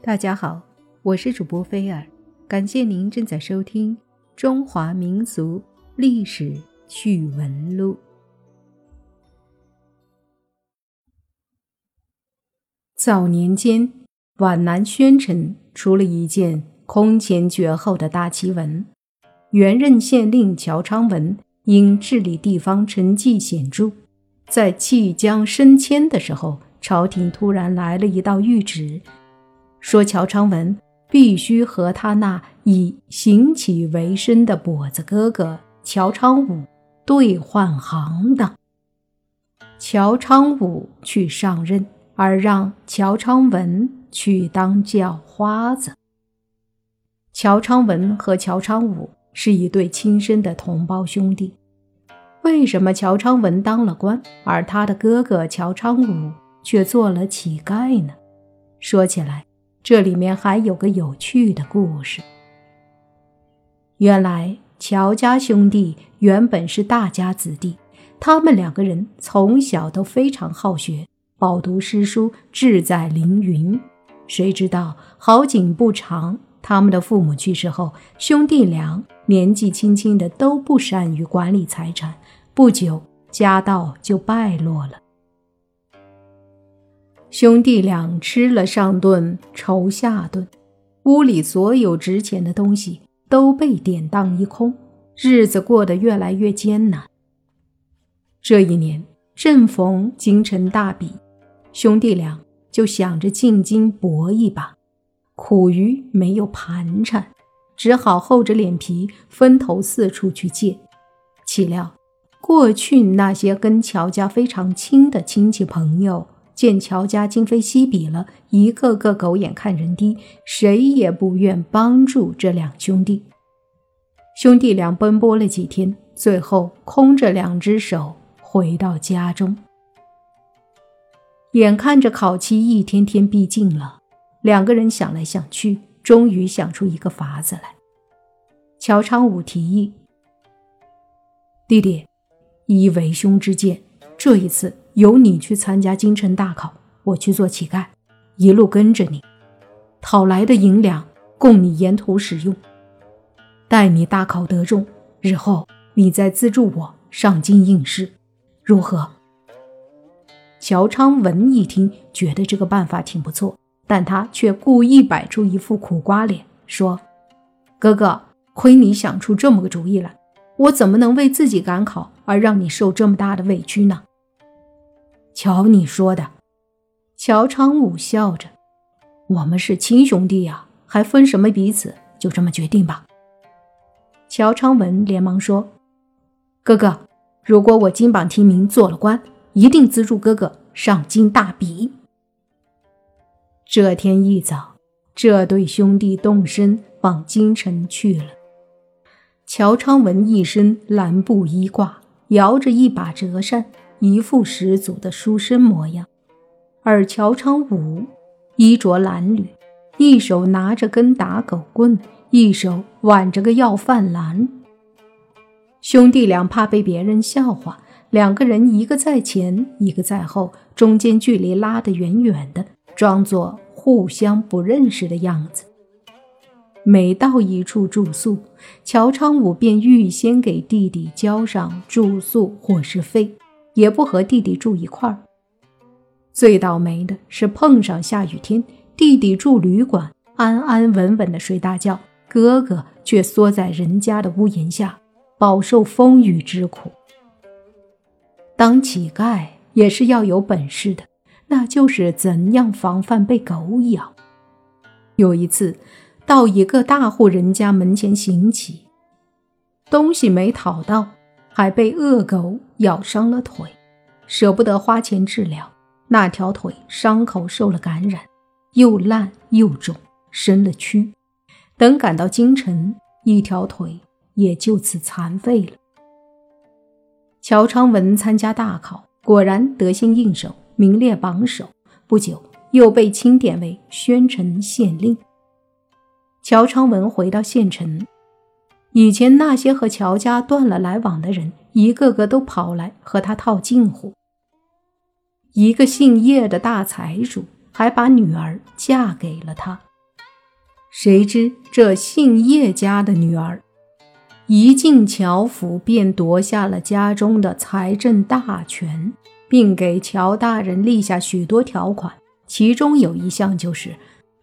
大家好，我是主播菲尔，感谢您正在收听《中华民俗历史趣闻录》。早年间，皖南宣城出了一件空前绝后的大奇闻：原任县令乔昌文因治理地方成绩显著，在即将升迁的时候，朝廷突然来了一道谕旨。说乔昌文必须和他那以行乞为生的跛子哥哥乔昌武兑换行当。乔昌武去上任，而让乔昌文去当叫花子。乔昌文和乔昌武是一对亲生的同胞兄弟，为什么乔昌文当了官，而他的哥哥乔昌武却做了乞丐呢？说起来。这里面还有个有趣的故事。原来乔家兄弟原本是大家子弟，他们两个人从小都非常好学，饱读诗书，志在凌云。谁知道好景不长，他们的父母去世后，兄弟俩年纪轻轻的都不善于管理财产，不久家道就败落了。兄弟俩吃了上顿愁下顿，屋里所有值钱的东西都被典当一空，日子过得越来越艰难。这一年正逢京城大比，兄弟俩就想着进京搏一把，苦于没有盘缠，只好厚着脸皮分头四处去借。岂料过去那些跟乔家非常亲的亲戚朋友。见乔家今非昔比了，一个个狗眼看人低，谁也不愿帮助这两兄弟。兄弟俩奔波了几天，最后空着两只手回到家中。眼看着考期一天天逼近了，两个人想来想去，终于想出一个法子来。乔昌武提议：“弟弟，依为兄之见，这一次。”由你去参加京城大考，我去做乞丐，一路跟着你，讨来的银两供你沿途使用。待你大考得中，日后你再资助我上京应试，如何？乔昌文一听，觉得这个办法挺不错，但他却故意摆出一副苦瓜脸，说：“哥哥，亏你想出这么个主意来，我怎么能为自己赶考而让你受这么大的委屈呢？”瞧你说的，乔昌武笑着：“我们是亲兄弟呀，还分什么彼此？就这么决定吧。”乔昌文连忙说：“哥哥，如果我金榜题名做了官，一定资助哥哥上京大比。”这天一早，这对兄弟动身往京城去了。乔昌文一身蓝布衣褂，摇着一把折扇。一副十足的书生模样，而乔昌武衣着褴褛，一手拿着根打狗棍，一手挽着个要饭篮。兄弟俩怕被别人笑话，两个人一个在前，一个在后，中间距离拉得远远的，装作互相不认识的样子。每到一处住宿，乔昌武便预先给弟弟交上住宿伙食费。也不和弟弟住一块儿。最倒霉的是碰上下雨天，弟弟住旅馆，安安稳稳的睡大觉，哥哥却缩在人家的屋檐下，饱受风雨之苦。当乞丐也是要有本事的，那就是怎样防范被狗咬。有一次，到一个大户人家门前行乞，东西没讨到。还被恶狗咬伤了腿，舍不得花钱治疗，那条腿伤口受了感染，又烂又肿，生了蛆。等赶到京城，一条腿也就此残废了。乔昌文参加大考，果然得心应手，名列榜首。不久，又被钦点为宣城县令。乔昌文回到县城。以前那些和乔家断了来往的人，一个个都跑来和他套近乎。一个姓叶的大财主还把女儿嫁给了他，谁知这姓叶家的女儿一进乔府，便夺下了家中的财政大权，并给乔大人立下许多条款，其中有一项就是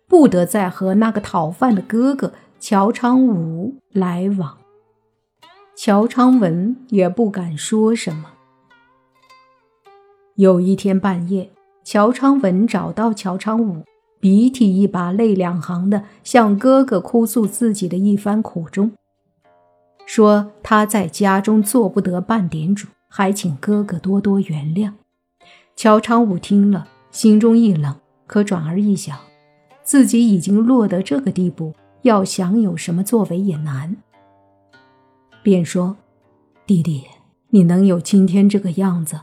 不得再和那个讨饭的哥哥乔昌武来往。乔昌文也不敢说什么。有一天半夜，乔昌文找到乔昌武。鼻涕一把泪两行的向哥哥哭诉自己的一番苦衷，说他在家中做不得半点主，还请哥哥多多原谅。乔昌武听了，心中一冷，可转而一想，自己已经落得这个地步，要想有什么作为也难，便说：“弟弟，你能有今天这个样子，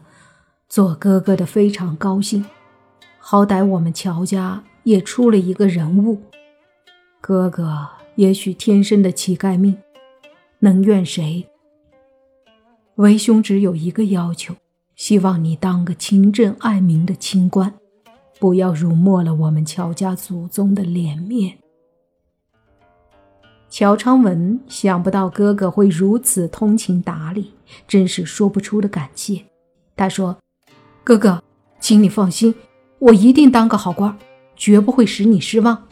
做哥哥的非常高兴。好歹我们乔家。”也出了一个人物，哥哥也许天生的乞丐命，能怨谁？为兄只有一个要求，希望你当个清正爱民的清官，不要辱没了我们乔家祖宗的脸面。乔昌文想不到哥哥会如此通情达理，真是说不出的感谢。他说：“哥哥，请你放心，我一定当个好官。”绝不会使你失望。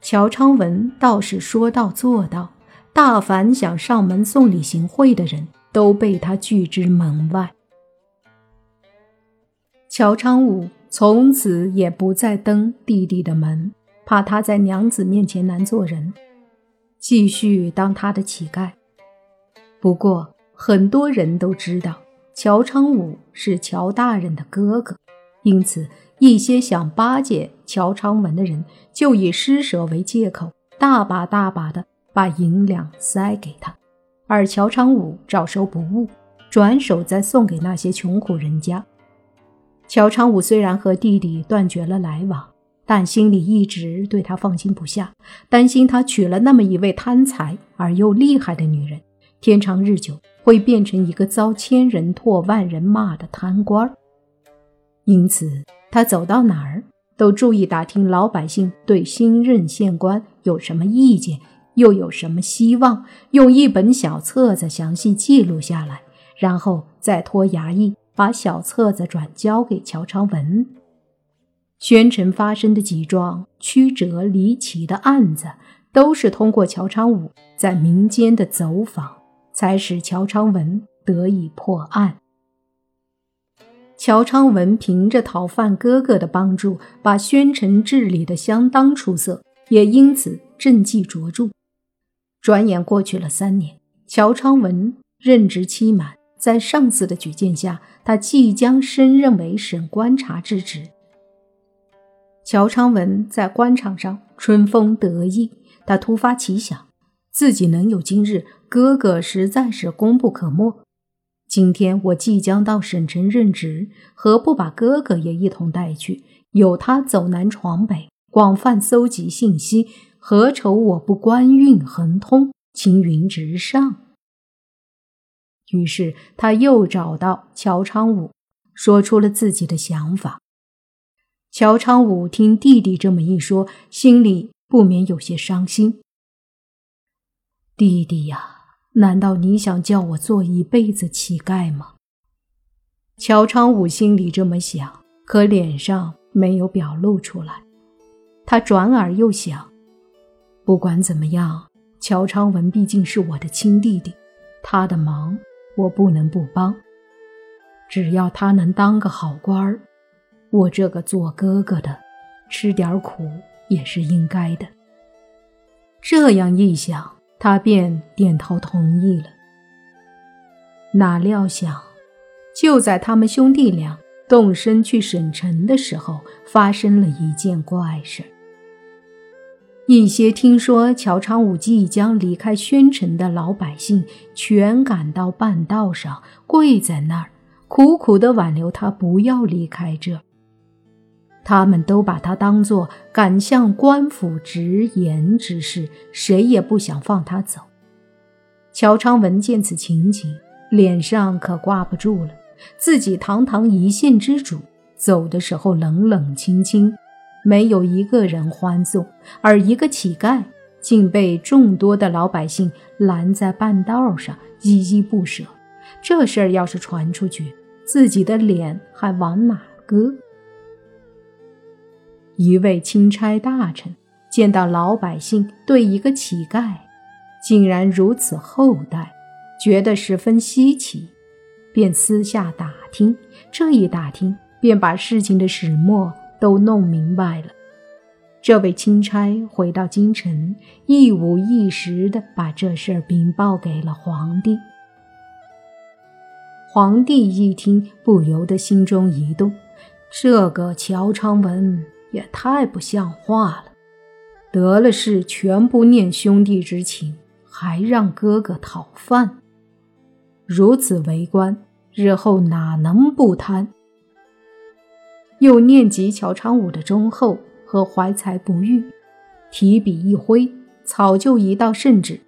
乔昌文倒是说到做到，大凡想上门送礼行贿的人都被他拒之门外。乔昌武从此也不再登弟弟的门，怕他在娘子面前难做人，继续当他的乞丐。不过很多人都知道乔昌武是乔大人的哥哥，因此。一些想巴结乔昌文的人，就以施舍为借口，大把大把的把银两塞给他，而乔昌武照收不误，转手再送给那些穷苦人家。乔昌武虽然和弟弟断绝了来往，但心里一直对他放心不下，担心他娶了那么一位贪财而又厉害的女人，天长日久会变成一个遭千人唾万人骂的贪官因此。他走到哪儿都注意打听老百姓对新任县官有什么意见，又有什么希望，用一本小册子详细记录下来，然后再托衙役把小册子转交给乔昌文。宣城发生的几桩曲折离奇的案子，都是通过乔昌武在民间的走访，才使乔昌文得以破案。乔昌文凭着讨饭哥哥的帮助，把宣城治理得相当出色，也因此政绩卓著。转眼过去了三年，乔昌文任职期满，在上司的举荐下，他即将升任为省观察之职。乔昌文在官场上春风得意，他突发奇想，自己能有今日，哥哥实在是功不可没。今天我即将到省城任职，何不把哥哥也一同带去？有他走南闯北，广泛搜集信息，何愁我不官运亨通、青云直上？于是他又找到乔昌武，说出了自己的想法。乔昌武听弟弟这么一说，心里不免有些伤心。弟弟呀！难道你想叫我做一辈子乞丐吗？乔昌武心里这么想，可脸上没有表露出来。他转而又想，不管怎么样，乔昌文毕竟是我的亲弟弟，他的忙我不能不帮。只要他能当个好官儿，我这个做哥哥的吃点苦也是应该的。这样一想。他便点头同意了。哪料想，就在他们兄弟俩动身去省城的时候，发生了一件怪事。一些听说乔昌武即将离开宣城的老百姓，全赶到半道上，跪在那儿，苦苦地挽留他不要离开这。他们都把他当作敢向官府直言之事，谁也不想放他走。乔昌文见此情景，脸上可挂不住了。自己堂堂一县之主，走的时候冷冷清清，没有一个人欢送，而一个乞丐竟被众多的老百姓拦在半道上，依依不舍。这事儿要是传出去，自己的脸还往哪搁？一位钦差大臣见到老百姓对一个乞丐竟然如此厚待，觉得十分稀奇，便私下打听。这一打听，便把事情的始末都弄明白了。这位钦差回到京城，一五一十地把这事儿禀报给了皇帝。皇帝一听，不由得心中一动：这个乔昌文也太不像话了！得了势，全不念兄弟之情，还让哥哥讨饭，如此为官，日后哪能不贪？又念及乔昌武的忠厚和怀才不遇，提笔一挥，草就一道圣旨。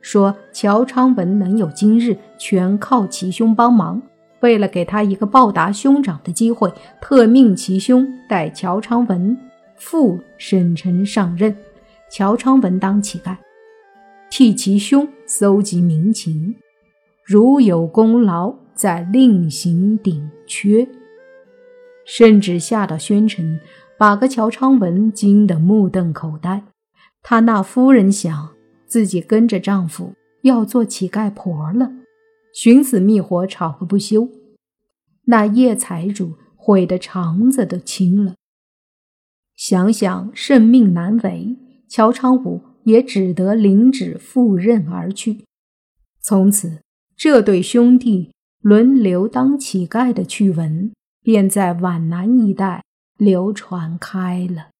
说乔昌文能有今日，全靠其兄帮忙。为了给他一个报答兄长的机会，特命其兄代乔昌文赴省城上任，乔昌文当乞丐，替其兄搜集民情，如有功劳，再另行顶缺。圣旨下到宣城，把个乔昌文惊得目瞪口呆。他那夫人想。自己跟着丈夫要做乞丐婆了，寻死觅活，吵个不休。那叶财主悔得肠子都青了。想想圣命难违，乔昌武也只得领旨赴任而去。从此，这对兄弟轮流当乞丐的趣闻便在皖南一带流传开了。